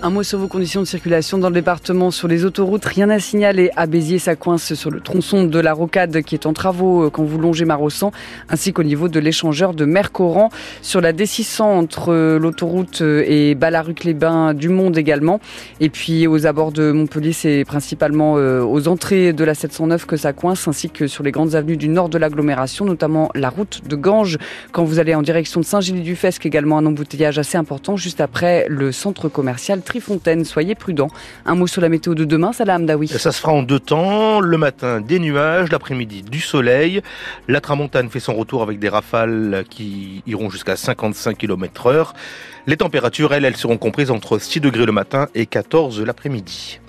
Un mot sur vos conditions de circulation dans le département sur les autoroutes. Rien à signaler à Béziers, ça coince sur le tronçon de la rocade qui est en travaux euh, quand vous longez Marossan, ainsi qu'au niveau de l'échangeur de Mercoran sur la D600 entre euh, l'autoroute euh, et Balaruc-les-Bains du Monde également. Et puis aux abords de Montpellier, c'est principalement aux entrées de la 709 que ça coince, ainsi que sur les grandes avenues du nord de l'agglomération, notamment la route de Ganges quand vous allez en direction de Saint-Gilles-du-Fesque, également un embouteillage assez important juste après le centre commercial Trifontaine. Soyez prudents. Un mot sur la météo de demain, Salah Hamdaoui. Ça se fera en deux temps. Le matin, des nuages. L'après-midi, du soleil. La tramontane fait son retour avec des rafales qui iront jusqu'à 55 km heure. Les températures, elles, elles seront comprises entre 6 degrés le matin et 14 l'après-midi.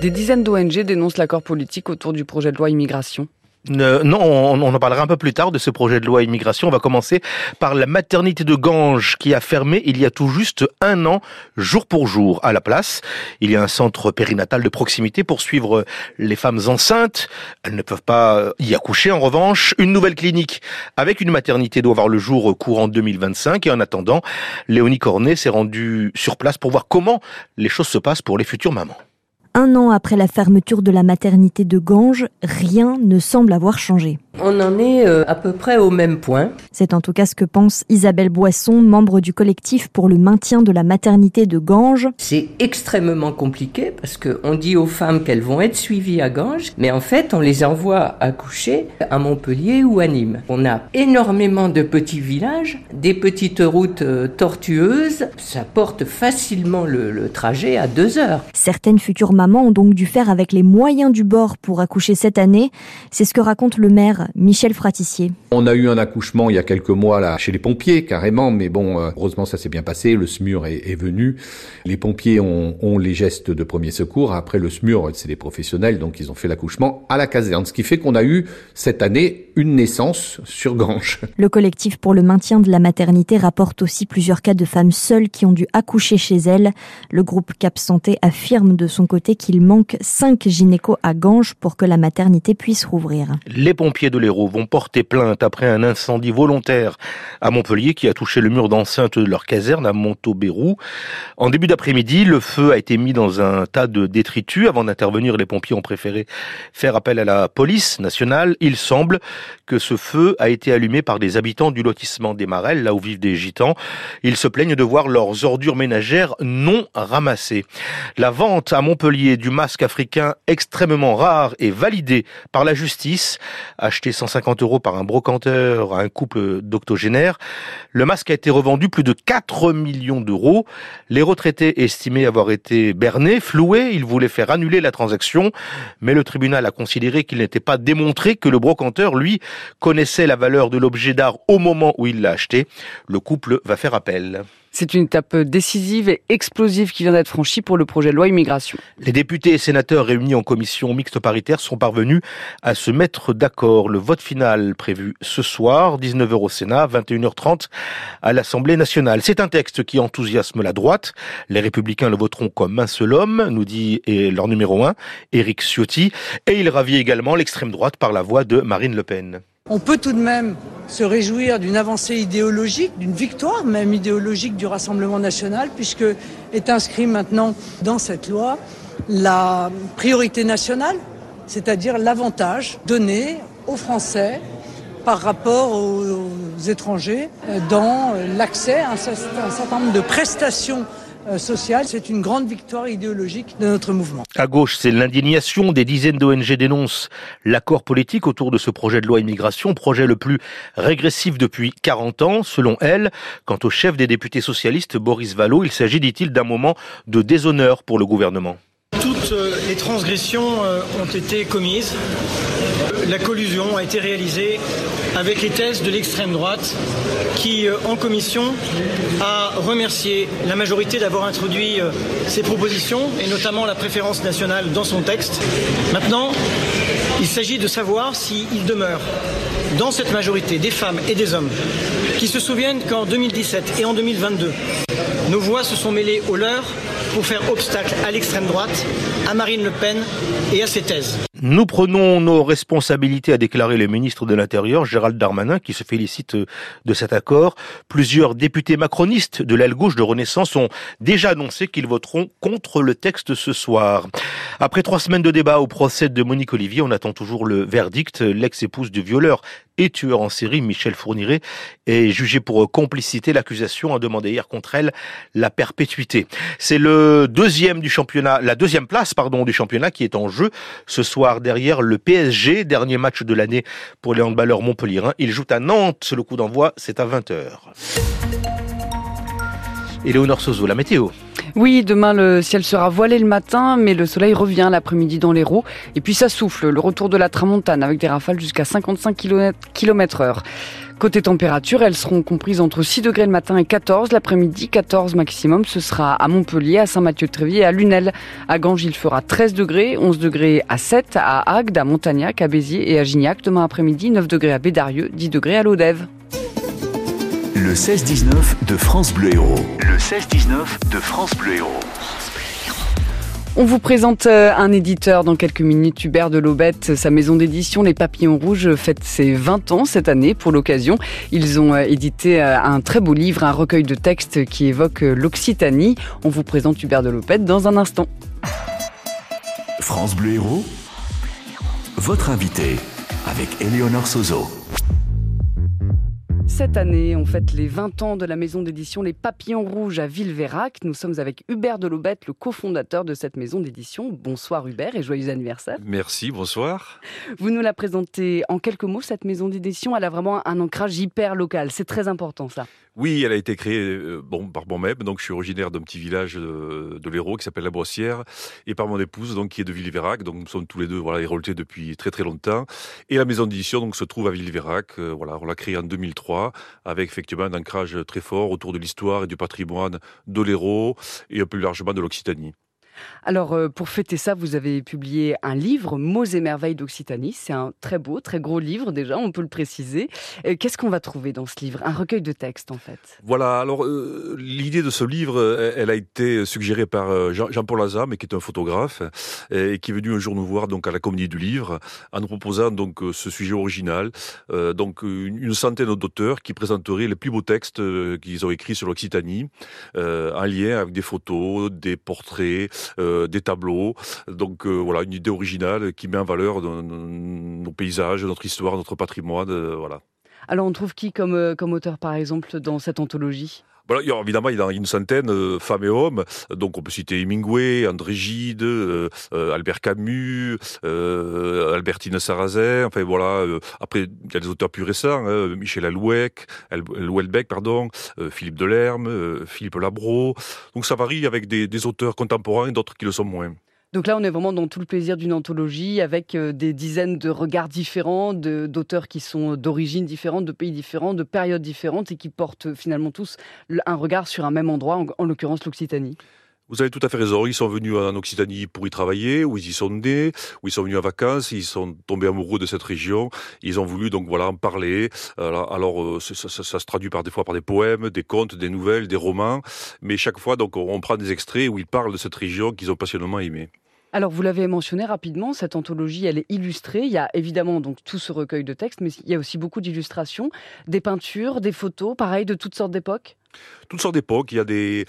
Des dizaines d'ONG dénoncent l'accord politique autour du projet de loi immigration non, on, en parlera un peu plus tard de ce projet de loi immigration. On va commencer par la maternité de Ganges qui a fermé il y a tout juste un an, jour pour jour. À la place, il y a un centre périnatal de proximité pour suivre les femmes enceintes. Elles ne peuvent pas y accoucher. En revanche, une nouvelle clinique avec une maternité doit voir le jour courant 2025. Et en attendant, Léonie Cornet s'est rendue sur place pour voir comment les choses se passent pour les futures mamans. Un an après la fermeture de la maternité de Ganges, rien ne semble avoir changé. On en est euh, à peu près au même point. C'est en tout cas ce que pense Isabelle Boisson, membre du collectif pour le maintien de la maternité de Ganges. C'est extrêmement compliqué parce qu'on dit aux femmes qu'elles vont être suivies à Ganges, mais en fait on les envoie accoucher à Montpellier ou à Nîmes. On a énormément de petits villages, des petites routes euh, tortueuses, ça porte facilement le, le trajet à deux heures. Certaines futures mamans ont donc dû faire avec les moyens du bord pour accoucher cette année. C'est ce que raconte le maire Michel Fratissier. On a eu un accouchement il y a quelques mois là chez les pompiers carrément, mais bon, euh, heureusement ça s'est bien passé. Le SMUR est, venu. Les pompiers ont, ont, les gestes de premier secours. Après le SMUR, c'est des professionnels, donc ils ont fait l'accouchement à la caserne, ce qui fait qu'on a eu cette année une naissance sur Ganche. Le collectif pour le maintien de la maternité rapporte aussi plusieurs cas de femmes seules qui ont dû accoucher chez elles. Le groupe Cap Santé affirme de son côté qu'il manque 5 gynécos à Ganges pour que la maternité puisse rouvrir. Les pompiers de l'Hérault vont porter plainte après un incendie volontaire à Montpellier qui a touché le mur d'enceinte de leur caserne à Montaubayrou. En début d'après-midi, le feu a été mis dans un tas de détritus. Avant d'intervenir, les pompiers ont préféré faire appel à la police nationale. Il semble que ce feu a été allumé par des habitants du lotissement des Marelles, là où vivent des gitans. Ils se plaignent de voir leurs ordures ménagères non ramassées. La vente à Montpellier du masque africain extrêmement rare et validé par la justice, acheté 150 euros par un brocanteur à un couple d'octogénaires. Le masque a été revendu plus de 4 millions d'euros. Les retraités estimaient avoir été bernés, floués. Ils voulaient faire annuler la transaction, mais le tribunal a considéré qu'il n'était pas démontré que le brocanteur, lui, connaissait la valeur de l'objet d'art au moment où il l'a acheté. Le couple va faire appel. C'est une étape décisive et explosive qui vient d'être franchie pour le projet de loi immigration. Les députés et sénateurs réunis en commission mixte paritaire sont parvenus à se mettre d'accord. Le vote final prévu ce soir, 19h au Sénat, 21h30 à l'Assemblée nationale. C'est un texte qui enthousiasme la droite. Les républicains le voteront comme un seul homme, nous dit leur numéro un, Éric Ciotti, et il ravit également l'extrême droite par la voix de Marine Le Pen. On peut tout de même se réjouir d'une avancée idéologique, d'une victoire même idéologique du Rassemblement national, puisque est inscrit maintenant dans cette loi la priorité nationale, c'est-à-dire l'avantage donné aux Français par rapport aux étrangers dans l'accès à un certain nombre de prestations euh, social. C'est une grande victoire idéologique de notre mouvement. À gauche, c'est l'indignation. Des dizaines d'ONG dénoncent l'accord politique autour de ce projet de loi immigration, projet le plus régressif depuis 40 ans, selon elle. Quant au chef des députés socialistes, Boris Vallot, il s'agit, dit-il, d'un moment de déshonneur pour le gouvernement. Euh, les transgressions euh, ont été commises. La collusion a été réalisée avec les thèses de l'extrême droite qui, euh, en commission, a remercié la majorité d'avoir introduit ces propositions et notamment la préférence nationale dans son texte. Maintenant, il s'agit de savoir s'il demeure dans cette majorité des femmes et des hommes qui se souviennent qu'en 2017 et en 2022, nos voix se sont mêlées aux leurs pour faire obstacle à l'extrême droite, à Marine Le Pen et à ses thèses. Nous prenons nos responsabilités, a déclaré le ministre de l'Intérieur, Gérald Darmanin, qui se félicite de cet accord. Plusieurs députés macronistes de l'aile gauche de Renaissance ont déjà annoncé qu'ils voteront contre le texte ce soir. Après trois semaines de débat au procès de Monique Olivier, on attend toujours le verdict. L'ex-épouse du violeur et tueur en série, Michel Fourniret, est jugé pour complicité. L'accusation a demandé hier contre elle la perpétuité. C'est le deuxième du championnat, la deuxième place, pardon, du championnat qui est en jeu ce soir derrière le PSG, dernier match de l'année pour les handballeurs montpelliérains. Ils jouent à Nantes. Le coup d'envoi, c'est à 20h. Éléonore Sozo, la météo. Oui, demain le ciel sera voilé le matin, mais le soleil revient l'après-midi dans les roues. Et puis ça souffle, le retour de la tramontane avec des rafales jusqu'à 55 km heure. Côté température, elles seront comprises entre 6 degrés le matin et 14 l'après-midi, 14 maximum. Ce sera à Montpellier, à Saint-Mathieu-de-Tréviers et à Lunel. À Ganges, il fera 13 degrés, 11 degrés à 7, à Agde, à Montagnac, à Béziers et à Gignac. Demain après-midi, 9 degrés à Bédarieux, 10 degrés à Lodève. Le 16-19 de France Bleu Héros. Le 16-19 de France Bleu Héros. On vous présente euh, un éditeur dans quelques minutes, Hubert de Lobette. Sa maison d'édition Les Papillons Rouges fête ses 20 ans cette année pour l'occasion. Ils ont euh, édité euh, un très beau livre, un recueil de textes qui évoque l'Occitanie. On vous présente Hubert de Lobette dans un instant. France Bleu Héros, votre invité avec Éléonore Sozo. Cette année, on fête les 20 ans de la maison d'édition Les Papillons Rouges à Villeverac. Nous sommes avec Hubert Delobette, le cofondateur de cette maison d'édition. Bonsoir Hubert et joyeux anniversaire. Merci, bonsoir. Vous nous la présentez en quelques mots, cette maison d'édition. Elle a vraiment un ancrage hyper local. C'est très important ça. Oui, elle a été créée euh, bon, par moi-même. Donc, je suis originaire d'un petit village de, de l'Hérault qui s'appelle La Brossière, et par mon épouse, donc qui est de Villeverac. Donc, nous sommes tous les deux voilà héroltés depuis très très longtemps. Et la maison d'édition donc se trouve à Villeverac. Euh, voilà, on l'a créée en 2003 avec effectivement un ancrage très fort autour de l'histoire et du patrimoine de l'Hérault et plus largement de l'Occitanie. Alors, euh, pour fêter ça, vous avez publié un livre, Mots et merveilles d'Occitanie. C'est un très beau, très gros livre déjà, on peut le préciser. Euh, qu'est-ce qu'on va trouver dans ce livre? Un recueil de textes, en fait. Voilà, alors euh, l'idée de ce livre, elle a été suggérée par Jean-Paul Azam, qui est un photographe, et qui est venu un jour nous voir donc à la Comédie du Livre, en nous proposant donc ce sujet original. donc une centaine d'auteurs qui présenteraient les plus beaux textes qu'ils ont écrits sur l'Occitanie, en lien avec des photos, des portraits, euh, des tableaux. Donc euh, voilà, une idée originale qui met en valeur nos paysages, notre histoire, notre patrimoine. Euh, voilà. Alors on trouve qui comme, comme auteur par exemple dans cette anthologie? Voilà, évidemment, il y a une centaine, femmes et hommes. Donc, on peut citer Hemingway, André Gide, Albert Camus, Albertine Sarrazin. Enfin, voilà. après, il y a des auteurs plus récents, hein, Michel Alouec, Houellebecq, pardon, Philippe Delerme, Philippe Labro. Donc, ça varie avec des, des auteurs contemporains et d'autres qui le sont moins. Donc là, on est vraiment dans tout le plaisir d'une anthologie avec euh, des dizaines de regards différents, d'auteurs qui sont d'origines différentes, de pays différents, de périodes différentes et qui portent euh, finalement tous un regard sur un même endroit, en, l'occurrence l'Occitanie. Vous avez tout à fait raison. Ils sont venus en Occitanie pour y travailler, où ils y sont nés, où ils sont venus en vacances, ils sont tombés amoureux de cette région. Ils ont voulu donc voilà en parler. Alors, euh, ça, ça, se traduit par des fois par des poèmes, des contes, des nouvelles, des romans. Mais chaque fois, donc, on prend des extraits où ils parlent de cette région qu'ils ont passionnément aimée. Alors, vous l'avez mentionné rapidement, cette anthologie, elle est illustrée. Il y a évidemment donc tout ce recueil de textes, mais il y a aussi beaucoup d'illustrations, des peintures, des photos, pareil, de toutes sortes d'époques? Toutes sortes d'époques. Il y a des,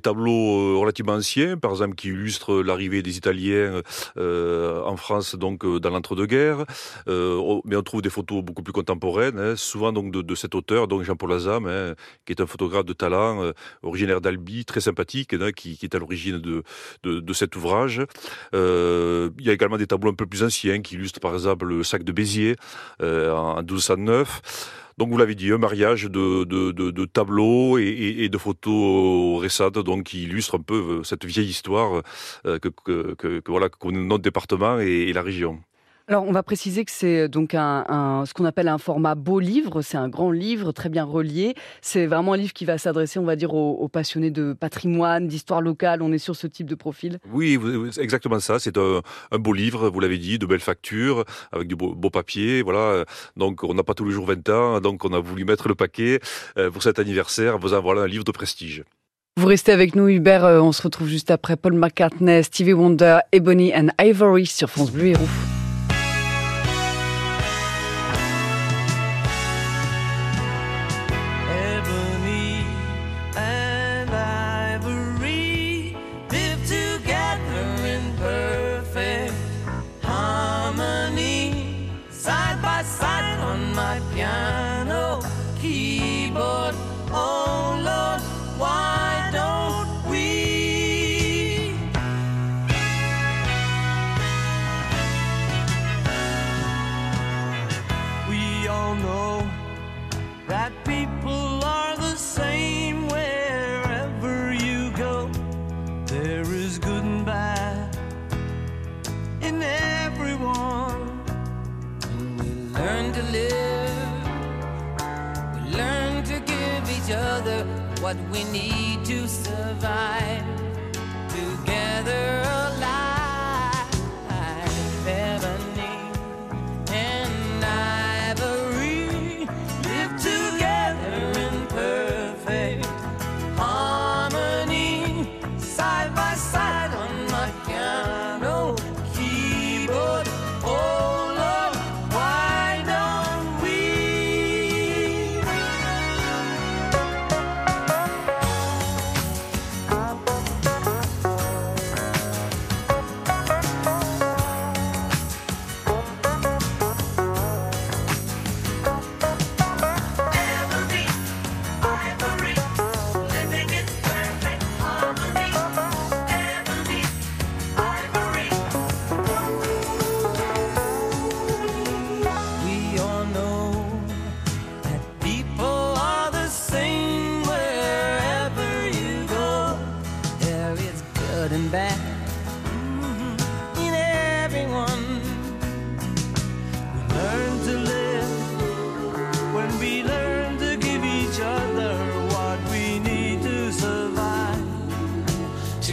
tableaux euh, relativement anciens, par exemple, qui illustrent l'arrivée des Italiens euh, en France, donc euh, dans l'entre-deux-guerres. Mais on trouve des photos beaucoup plus contemporaines, hein, souvent de, cet auteur, donc Jean-Paul Azam, hein, qui est un photographe de talent, originaire d'Albi, très sympathique, hein, qui, qui, est à l'origine de, de, de, cet ouvrage. il y a également des tableaux un peu plus anciens qui illustrent, par exemple, le sac de Béziers en 1209. Donc vous l'avez dit, un mariage de, tableaux et, de photos récentes, donc qui illustrent un peu euh, cette vieille histoire euh, que, que, que, que voilà, notre département et la région. Alors, on va préciser que c'est donc un, un, ce qu'on appelle un format beau livre. C'est un grand livre, très bien relié. C'est vraiment un livre qui va s'adresser, on va dire, aux, aux passionnés de patrimoine, d'histoire locale. On est sur ce type de profil. Oui, exactement ça. C'est un, un, beau livre, vous l'avez dit, de belles factures, avec du beau, beau, papier. Voilà. Donc, on n'a pas tous les jours 20 ans. Donc, on a voulu mettre le paquet euh, pour cet anniversaire, vous voilà un livre de prestige. Vous restez avec nous, Hubert. Euh, on se retrouve juste après Paul McCartney, Stevie Wonder, Ebony and Ivory sur France Bleu Héros. What we need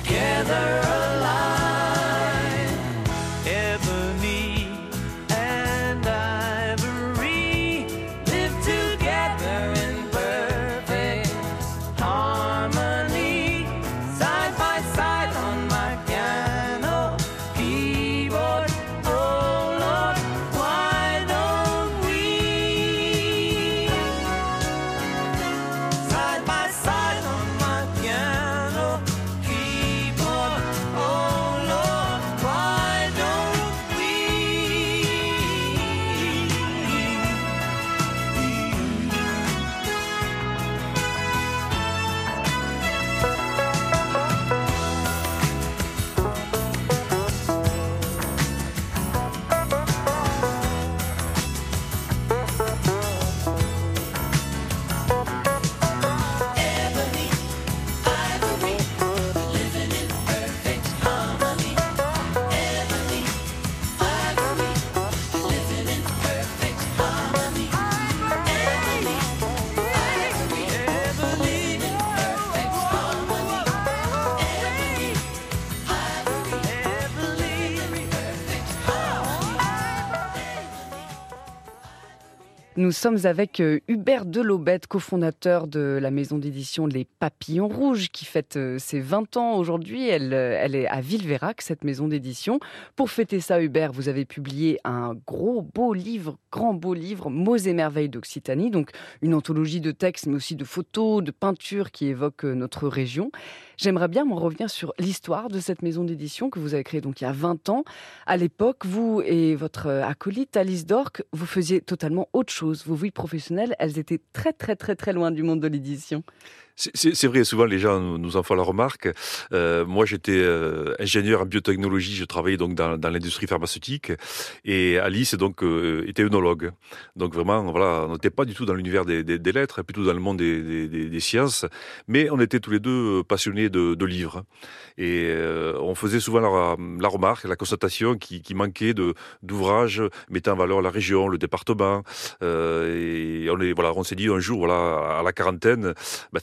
Together Nous sommes avec euh, Hubert Delobette, cofondateur de la maison d'édition Les Papillons Rouges, qui fête euh, ses 20 ans aujourd'hui. Elle, euh, elle est à Villeverac, cette maison d'édition. Pour fêter ça, Hubert, vous avez publié un gros beau livre, grand beau livre, Mots et merveilles d'Occitanie. Donc une anthologie de textes, mais aussi de photos, de peintures qui évoquent notre région. J'aimerais bien m'en revenir sur l'histoire de cette maison d'édition que vous avez créée donc il y a 20 ans. À l'époque, vous et votre euh, acolyte Alice Dork, vous faisiez totalement autre chose. Vos vies professionnelles, elles étaient très très très très loin du monde de l'édition. C'est- vrai, souvent les gens nous- nous en font la remarque. Euh, moi, j'étais euh, ingénieur en biotechnologie, je travaillais donc dans, l'industrie pharmaceutique, et Alice euh, était œnologue. Donc vraiment, voilà, on n'était pas du tout dans l'univers des, des- des lettres, plutôt dans le monde des, sciences, mais on était tous les deux euh, passionnés de, livres, et on faisait souvent la, remarque, la constatation qui, qui manquait d'ouvrages mettant en valeur la région, le département, et on s'est dit un jour, voilà, à la quarantaine,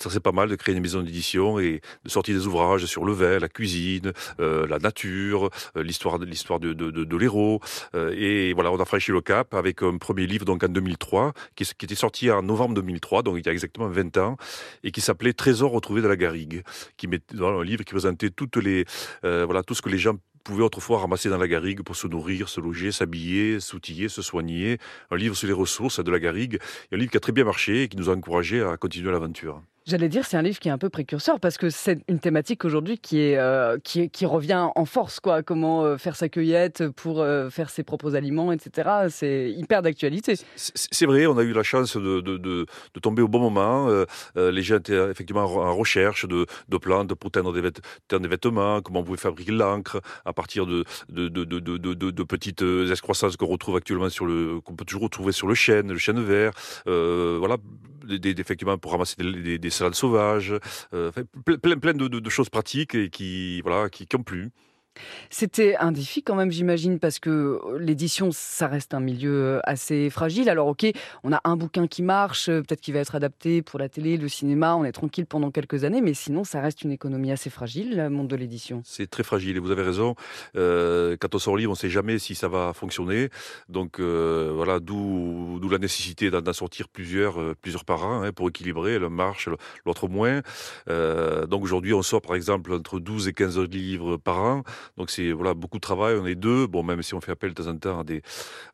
ça pas mal de créer une maison d'édition et de sortir des ouvrages sur le vin, la cuisine, euh, la nature, euh, l'histoire de l'histoire de, l'héros. Euh, et voilà, on a franchi le cap avec un premier livre donc en 2003, qui, était sorti en novembre 2003, donc il y a exactement 20 ans, et qui s'appelait Trésor retrouvé de la Garrigue, qui met un livre qui présentait toutes les voilà tout ce que les gens pouvaient autrefois ramasser dans la garrigue pour se nourrir, se loger, s'habiller, s'outiller, se soigner. Un livre sur les ressources de la garrigue. Un livre qui a très bien marché et qui nous a encouragés à continuer l'aventure. J'allais dire, c'est un livre qui est un peu précurseur parce que c'est une thématique aujourd'hui qui euh, qui, revient en force, quoi. Comment euh, faire sa cueillette pour euh, faire ses propres aliments, etc. C'est hyper d'actualité. C'est vrai, on a eu la chance de, de, tomber au bon moment. Les gens étaient effectivement en recherche de, plantes pour teindre des, des vêtements, comment on pouvait fabriquer l'encre à partir de, de, petites excroissances qu'on retrouve actuellement sur le, qu'on peut toujours retrouver sur le chêne, le chêne vert. Voilà, effectivement pour ramasser des, des, salades sauvages. Euh, plein, plein de, de, de choses pratiques et qui, voilà, qui, qui ont plu. C'était un défi quand même, j'imagine, parce que euh, l'édition, ça reste un milieu euh, assez fragile. Alors ok, on a un bouquin qui marche, euh, peut-être qu'il va être adapté pour la télé, le cinéma, on est tranquille pendant quelques années, mais sinon, ça reste une économie assez fragile, le monde de l'édition. C'est très fragile et vous avez raison. Euh, quand on sort livre, on ne sait jamais si ça va fonctionner. Donc voilà, d'où la nécessité d'en sortir plusieurs, plusieurs par an hein, pour équilibrer. L'un marche, l'autre moins. Donc aujourd'hui, on sort par exemple entre 12 et 15 livres par an. Donc c'est voilà beaucoup de travail. On est deux. Bon, même si on fait appel de temps en temps à des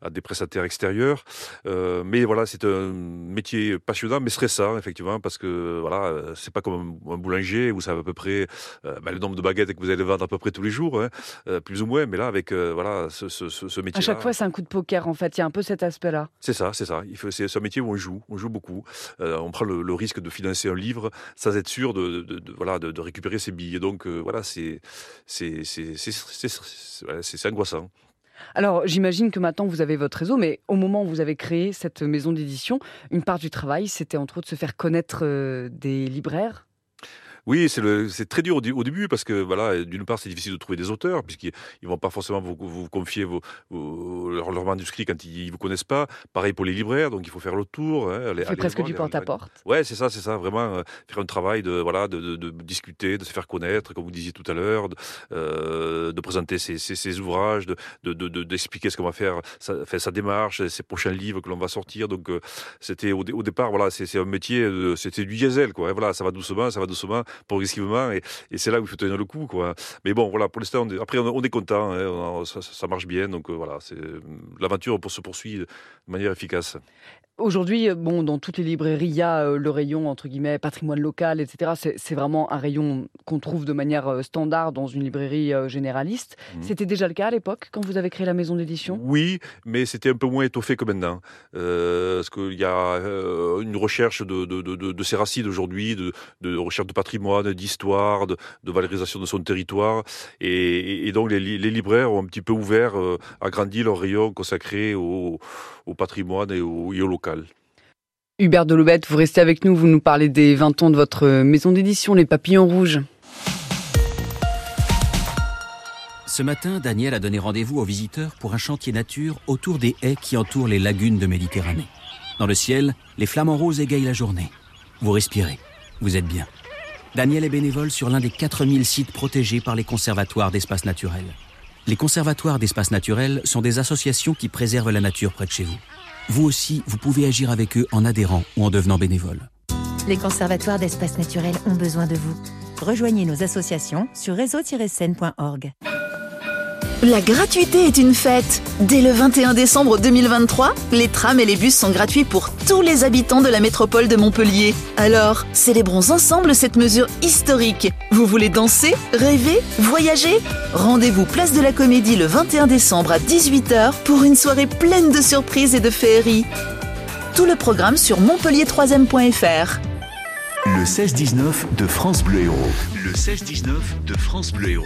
à des prestataires extérieurs. Euh, mais voilà, c'est un métier passionnant, mais stressant effectivement parce que voilà, euh, c'est pas comme un, un boulanger où ça va à peu près euh, bah, le nombre de baguettes que vous allez vendre à peu près tous les jours, hein, euh, plus ou moins. Mais là, avec voilà ce, ce, ce, ce métier. À chaque fois, c'est un coup de poker, en fait. Il y a un peu cet aspect-là. C'est ça, c'est ça. Il faut, c'est un métier où on joue, on joue beaucoup. On prend le, le risque de financer un livre sans être sûr de, de, de- voilà de, récupérer ses billets. Donc voilà, c'est c'est c'est angoissant. Alors, j'imagine que maintenant, vous avez votre réseau, mais au moment où vous avez créé cette maison d'édition, une part du travail, c'était entre autres se faire connaître euh, des libraires. Oui, c'est très dur au, dé- au début parce que voilà, d'une part, c'est difficile de trouver des auteurs puisqu'ils ils vont pas forcément vous, vous confier vos, vos- leur, leur manuscrit quand ils, ils vous connaissent pas. Pareil pour les libraires, donc il faut faire le tour. Hein, C'est aller presque voir, du porte-à-porte. Ouais, c'est ça, c'est ça, vraiment euh, faire un travail de voilà, de, de, de discuter, de se faire connaître, comme vous disiez tout à l'heure, de, euh, de présenter ses, ses, ses ouvrages, de de- de- de- d'expliquer ce qu'on va faire, sa, faire sa démarche, ses prochains livres que l'on va sortir. Donc euh, c'était au, dé- au départ, voilà, c'est un métier, c'était du diesel, quoi. Et voilà, ça va doucement, ça va doucement, progressivement, et, et c'est là où il faut tenir le coup, quoi. Mais bon, voilà, pour l'instant, après on, on est content, hein, on- ça, ça marche bien, donc euh, voilà, c'est l'aventure pour se poursuit de manière efficace. Aujourd'hui, euh, bon, dans toutes les librairies, il y a euh, le rayon entre guillemets patrimoine local, etc. C'est vraiment un rayon qu'on trouve de manière euh, standard dans une librairie euh, généraliste. Mhm. C'était déjà le cas à l'époque quand vous avez créé la maison d'édition? Oui, mais c'était un peu moins étoffé que maintenant. Euh, parce qu'il y a euh, une recherche de, de, de, de, ses racines aujourd'hui, de, de recherche de patrimoine, d'histoire, de, de valorisation de son territoire. Et, donc les, li- les libraires ont un petit peu ouvert, euh, agrandi leur rayon consacré au, au patrimoine et au, et au local. Hubert Delobette, vous restez avec nous, vous nous parlez des 20 ans de votre maison d'édition, Les Papillons Rouges. Ce matin, Daniel a donné rendez-vous aux visiteurs pour un chantier nature autour des haies qui entourent les lagunes de Méditerranée. Dans le ciel, les flamants roses égayent la journée. Vous respirez. Vous êtes bien. Daniel est bénévole sur l'un des 4000 sites protégés par les conservatoires d'espaces naturels. Les conservatoires d'espaces naturels sont des associations qui préservent la nature près de chez vous. Vous aussi, vous pouvez agir avec eux en adhérant ou en devenant bénévole. Les conservatoires d'espaces naturels ont besoin de vous. Rejoignez nos associations sur réseau-scène.org. La gratuité est une fête. Dès le 21 décembre 2023, les trams et les bus sont gratuits pour tous les habitants de la métropole de Montpellier. Alors, célébrons ensemble cette mesure historique. Vous voulez danser, rêver, voyager? Rendez-vous place de la Comédie le 21 décembre à 18h pour une soirée pleine de surprises et de féeries. Tout le programme sur montpellier3m.fr. Le 16-19 de France Bleu Héros. Le 16-19 de France Bleu Héros.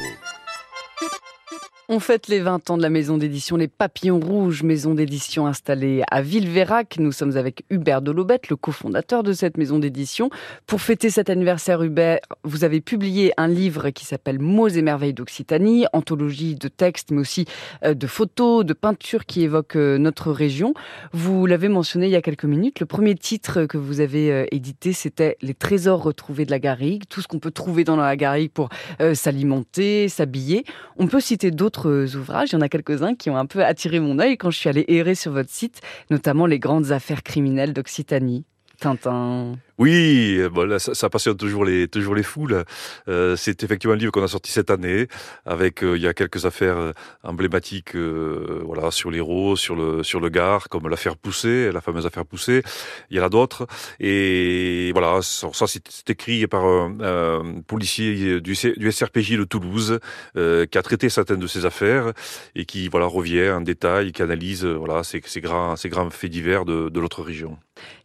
On fête les 20 ans de la maison d'édition Les Papillons Rouges, maison d'édition installée à Villeverac. Nous sommes avec Hubert Delobette, le cofondateur de cette maison d'édition. Pour fêter cet anniversaire, Hubert, vous avez publié un livre qui s'appelle Mots et merveilles d'Occitanie, anthologie de textes, mais aussi euh, de photos, de peintures qui évoquent euh, notre région. Vous l'avez mentionné il y a quelques minutes. Le premier titre que vous avez euh, édité, c'était Les trésors retrouvés de la Garrigue, tout ce qu'on peut trouver dans la Garrigue pour s'alimenter, s'habiller. On peut citer d'autres ouvrages, il y en a quelques-uns qui ont un peu attiré mon œil quand je suis allée errer sur votre site, notamment les grandes affaires criminelles d'Occitanie. Tintin. Oui, euh, bon, ça, passionne toujours les toujours les foules. Euh, c'est effectivement un livre qu'on a sorti cette année, avec euh, il y a quelques affaires emblématiques, voilà, sur l'Hérault, sur le sur le Gard, comme l'affaire Poussé, la fameuse affaire Poussé. Il y en a d'autres, et voilà, ça, c'est écrit par un, policier du, du SRPJ de Toulouse qui a traité certaines de ces affaires et qui voilà revient en détail, qui analyse voilà ces, ces grands ces grands faits divers de, de notre région.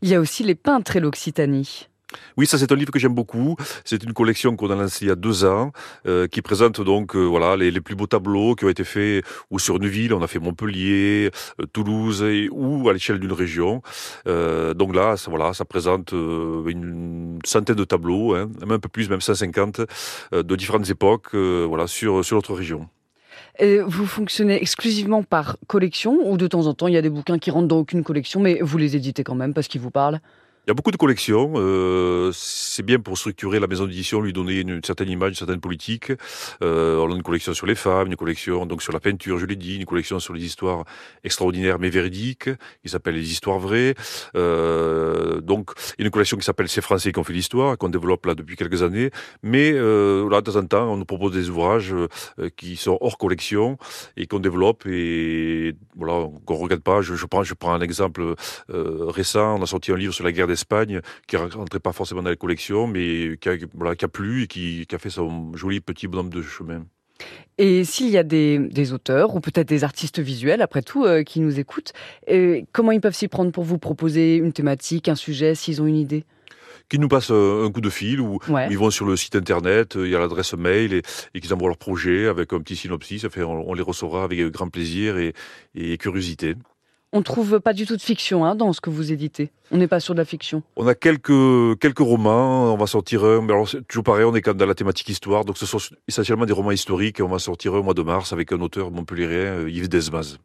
Il y a aussi les peintres et l'Occitanie. Oui, ça c'est un livre que j'aime beaucoup. C'est une collection qu'on a lancée il y a deux ans, euh, qui présente donc euh, voilà les, les plus beaux tableaux qui ont été faits ou sur une ville. On a fait Montpellier, euh, Toulouse et, ou à l'échelle d'une région. Euh, donc là, ça, voilà, ça présente euh, une centaine de tableaux, hein, même un peu plus, même 150 euh, de différentes époques, euh, voilà sur sur notre région. Et vous fonctionnez exclusivement par collection ou de temps en temps il y a des bouquins qui rentrent dans aucune collection mais vous les éditez quand même parce qu'ils vous parlent? Il y a beaucoup de collections. euh, c'est bien pour structurer la maison d'édition, lui donner une, certaine image, une certaine politique. Euh, on a une collection sur les femmes, une collection donc sur la peinture, je l'ai dit, une collection sur les histoires extraordinaires mais véridiques, qui s'appelle les histoires vraies. Euh, donc une collection qui s'appelle C'est Français qui ont fait l'histoire, qu'on développe là depuis quelques années. Mais euh, là, de temps en temps, on nous propose des ouvrages euh, qui sont hors collection et qu'on développe et voilà qu'on regarde pas. Je, je prends, je prends un exemple euh, récent. On a sorti un livre sur la guerre d'Espagne qui rentrait pas forcément dans les collections, mais qui a, voilà, qui a plu et qui, qui a fait son joli petit bonhomme de chemin. Et s'il y a des, des auteurs ou peut-être des artistes visuels, après tout, euh, qui nous écoutent, euh, comment ils peuvent s'y prendre pour vous proposer une thématique, un sujet, s'ils ont une idée? Qui nous passent euh, un coup de fil ou Ouais. ils vont sur le site internet, il y a l'adresse mail et, et qu'ils envoient leur projet avec un petit synopsis. Ça fait, on, on les recevra avec grand plaisir et, et curiosité. On trouve pas du tout de fiction hein, dans ce que vous éditez. On n'est pas sur de la fiction. On a quelques quelques romans. On va sortir un. Mais alors toujours pareil. On est quand même dans la thématique histoire, donc ce sont essentiellement des romans historiques. Et on va sortir un au mois de mars avec un auteur montpellierien, euh, Yves Desmaz.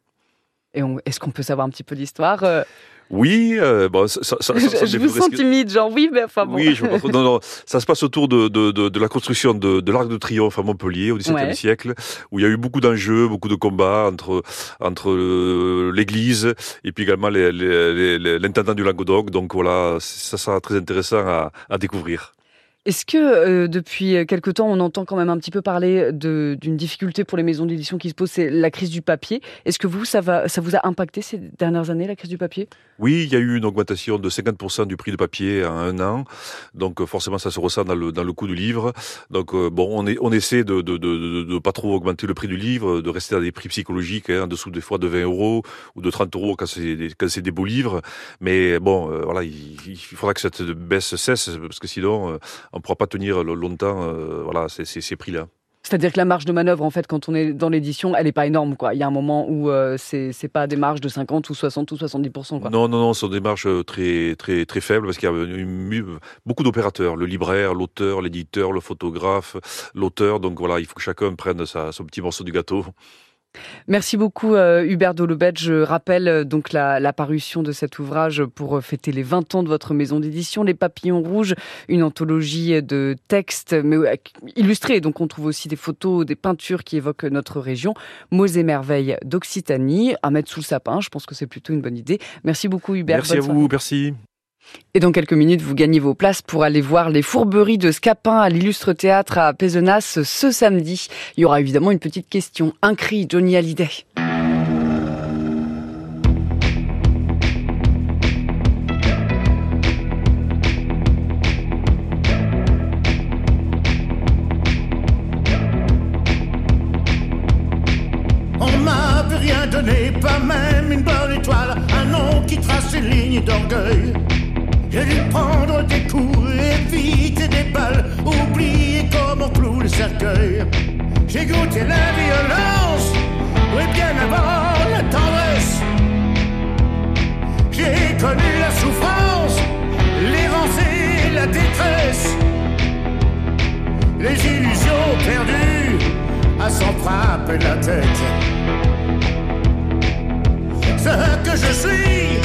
Et est-ce qu'on peut savoir un petit peu l'histoire Euh, Oui, euh, bon, ça, ça, ça, Je, ça je vous dévorerait sens ce que- timide, genre oui, mais enfin bon. Oui, je veux pas trop- non, non, ça se passe autour de, de, de, de la construction de, de l'Arc de Triomphe à Montpellier au XVIIe Ouais. siècle, où il y a eu beaucoup d'enjeux, beaucoup de combats entre entre euh, l'Église et puis également l'intendant du Languedoc. Donc voilà, ça sera très intéressant à, à découvrir. Est-ce que euh, depuis quelque temps, on entend quand même un petit peu parler d'une difficulté pour les maisons d'édition qui se pose, c'est la crise du papier. Est-ce que vous, ça, va, ça vous a impacté ces dernières années, la crise du papier? Oui, il y a eu une augmentation de 50% du prix de papier en un an. Donc euh, forcément, ça se ressent dans le, dans le coût du livre. Donc euh, bon, on, est, on essaie de de, de, de, pas trop augmenter le prix du livre, de rester à des prix psychologiques, hein, en dessous des fois de 20 euros ou de 30 euros quand c'est des, c'est des beaux livres. Mais bon, voilà, il, faudra que cette baisse cesse parce que sinon, on ne pourra pas tenir longtemps euh, voilà, ces, ces, ces prix-là. C'est-à-dire que la marge de manœuvre, en fait, quand on est dans l'édition, elle n'est pas énorme. Quoi. Il y a un moment où euh, c'est c'est pas des marges de 50 ou 60 ou 70%. Quoi. Non, non, non, ce sont des marges euh, très, très, très faibles parce qu'il y a une beaucoup d'opérateurs, le libraire, l'auteur, l'éditeur, le photographe, l'auteur. Donc voilà, il faut que chacun prenne sa, son petit morceau du gâteau. Merci beaucoup euh, Hubert Dolobet. Je rappelle euh, donc la, la parution de cet ouvrage pour euh, fêter les 20 ans de votre maison d'édition, Les Papillons Rouges, une anthologie de textes mais illustrés. Donc on trouve aussi des photos, des peintures qui évoquent notre région. Mots et merveilles d'Occitanie à mettre sous le sapin. Je pense que c'est plutôt une bonne idée. Merci beaucoup Hubert. Merci à soirée. vous, merci. Et dans quelques minutes, vous gagnez vos places pour aller voir les fourberies de Scapin à l'Illustre Théâtre à Pézenas ce samedi. Il y aura évidemment une petite question. Un cri, Johnny Hallyday. On rien donné, pas même une bonne étoile, un nom qui trace une ligne d'orgueil. Prendre des coups, éviter des balles, oublier comment on cloue le cercueil. J'ai goûté la violence, oui bien avant la tendresse. J'ai connu la souffrance, l'errance et la détresse. Les illusions perdues à s'en frapper la tête. Ce que je suis,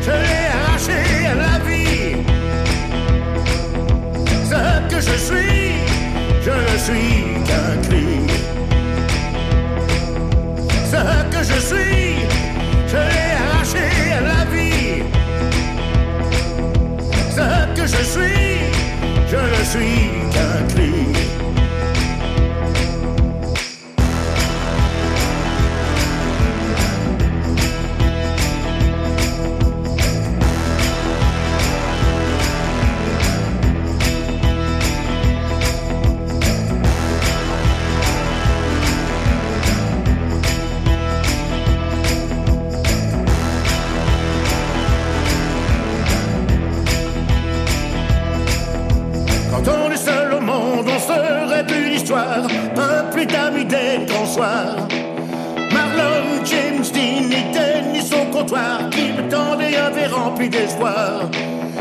je l'ai arraché à la que je suis, je ne suis qu'un cri. Ce que je suis, je l'ai arraché à la vie. Ce que je suis, je ne suis qu'un soir. Marlon, James Dean, Eden, ni son comptoir qui me tendait un verre rempli d'espoir.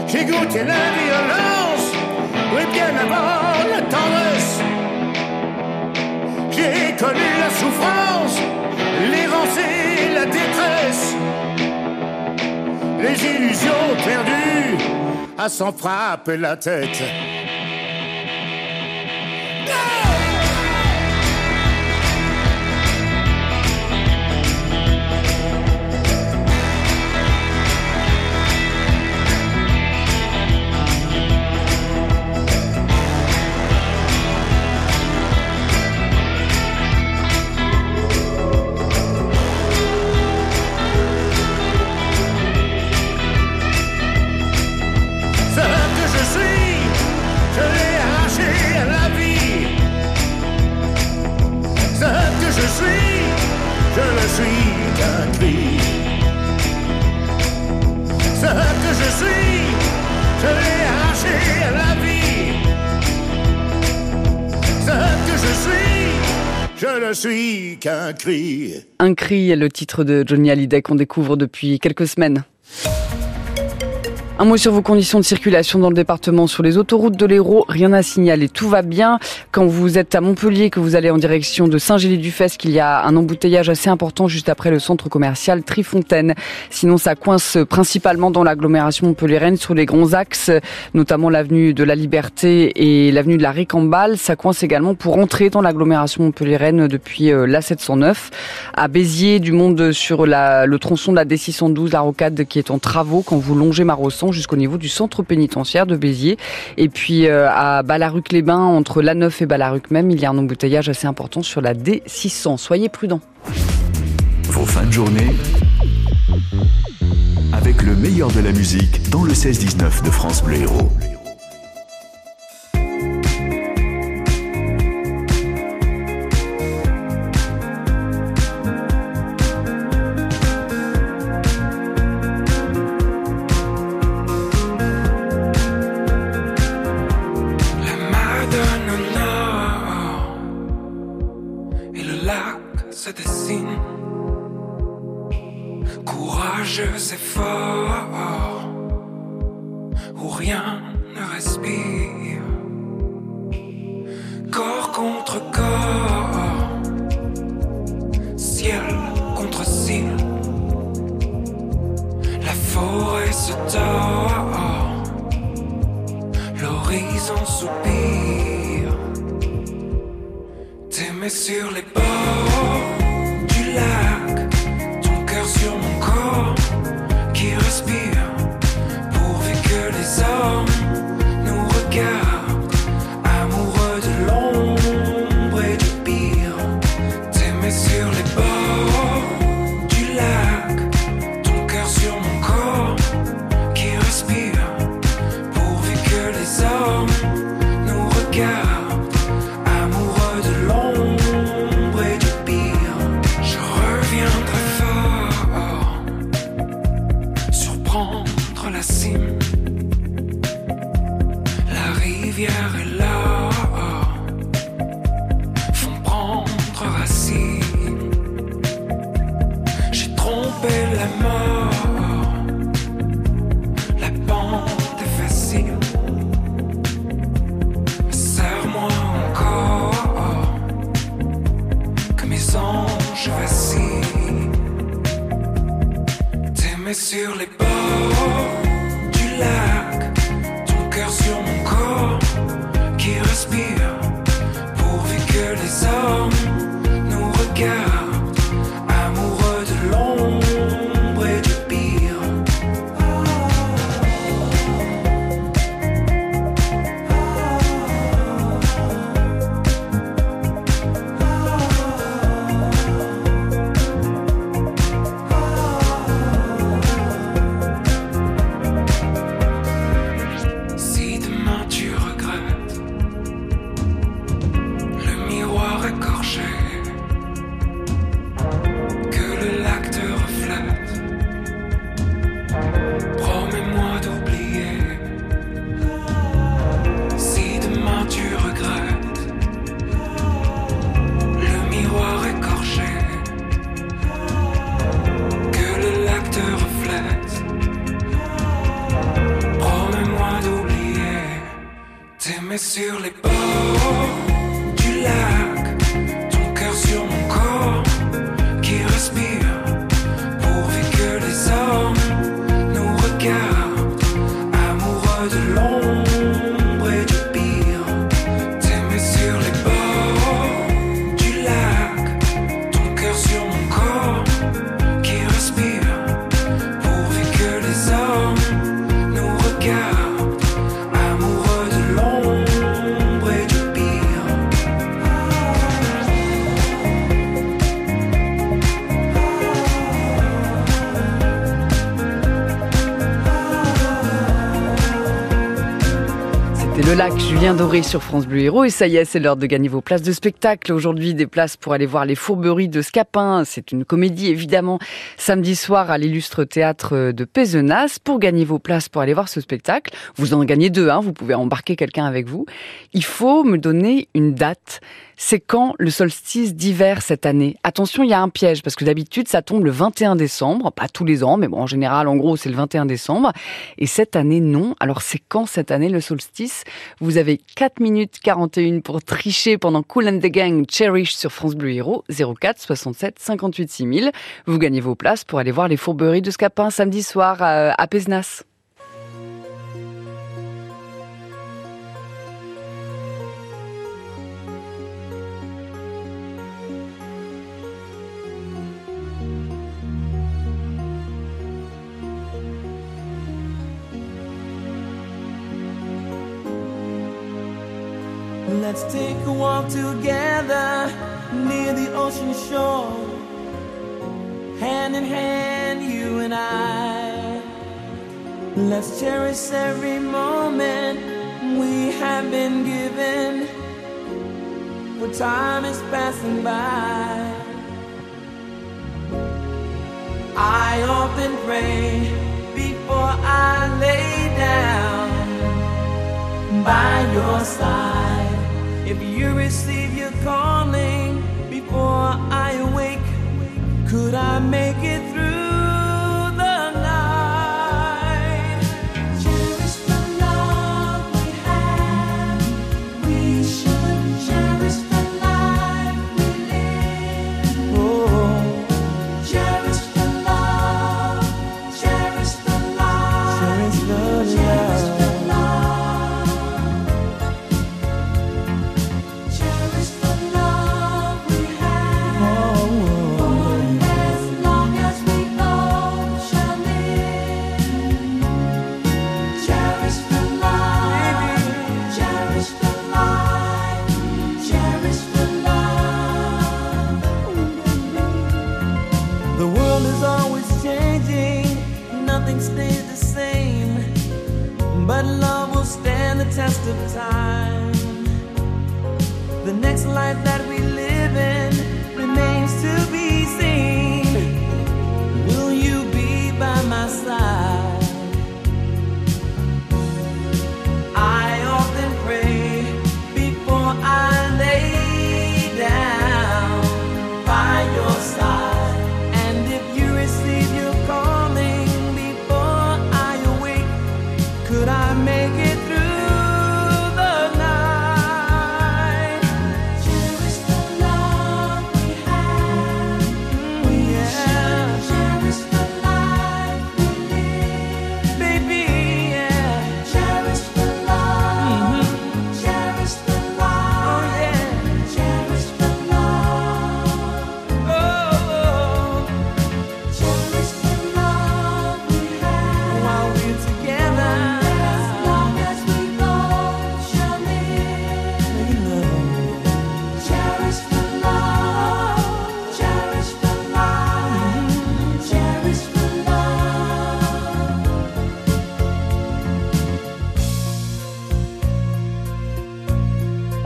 J'ai goûté la violence, oui, bien avant la tendresse. J'ai connu la souffrance, l'errance la détresse. Les illusions perdues à s'en frapper la tête. Suis qu'un cri. Un cri est le titre de Johnny Hallyday qu'on découvre depuis quelques semaines. Un mot sur vos conditions de circulation dans le département sur les autoroutes de l'Hérault. Rien à signaler, tout va bien. Quand vous êtes à Montpellier, que vous allez en direction de Saint-Gély-du-Fès, qu'il y a un embouteillage assez important juste après le centre commercial Trifontaine. Sinon, ça coince principalement dans l'agglomération montpelliéraine sur les grands axes, notamment l'avenue de la Liberté et l'avenue de la Ricambale. Ça coince également pour entrer dans l'agglomération montpelliéraine depuis euh, la 709. À Béziers, du monde sur le tronçon de la D612, la rocade qui est en travaux quand vous longez Marosson jusqu'au niveau du centre pénitentiaire de Béziers. Et puis euh, à Balaruc-les-Bains, entre La Neuf et Balaruc même, il y a un embouteillage assez important sur la D600. Soyez prudents. Vos fins de journée avec le meilleur de la musique dans le 16-19 de France Bleu Héros. Yeah. les hommes, nos regards. Doré sur France Bleu Héros. Et ça y est, c'est l'heure de gagner vos places de spectacle. Aujourd'hui, des places pour aller voir les fourberies de Scapin. C'est une comédie, évidemment, samedi soir à l'illustre théâtre de Pézenas. Pour gagner vos places pour aller voir ce spectacle, vous en gagnez deux, hein, vous pouvez embarquer quelqu'un avec vous. Il faut me donner une date c'est quand le solstice d'hiver cette année? Attention, il y a un piège, parce que d'habitude, ça tombe le 21 décembre, pas tous les ans, mais bon, en général, en gros, c'est le 21 décembre. Et cette année, non. Alors, c'est quand cette année le solstice? Vous avez 4 minutes 41 pour tricher pendant Cool and the Gang Cherish sur France Bleu Hero, 04 67 58 6000. Vous gagnez vos places pour aller voir les fourberies de Scapin samedi soir à, à Pézenas. Walk together near the ocean shore. Hand in hand, you and I. Let's cherish every moment we have been given. For time is passing by. I often pray before I lay down by your side. If you receive your calling before I awake, could I make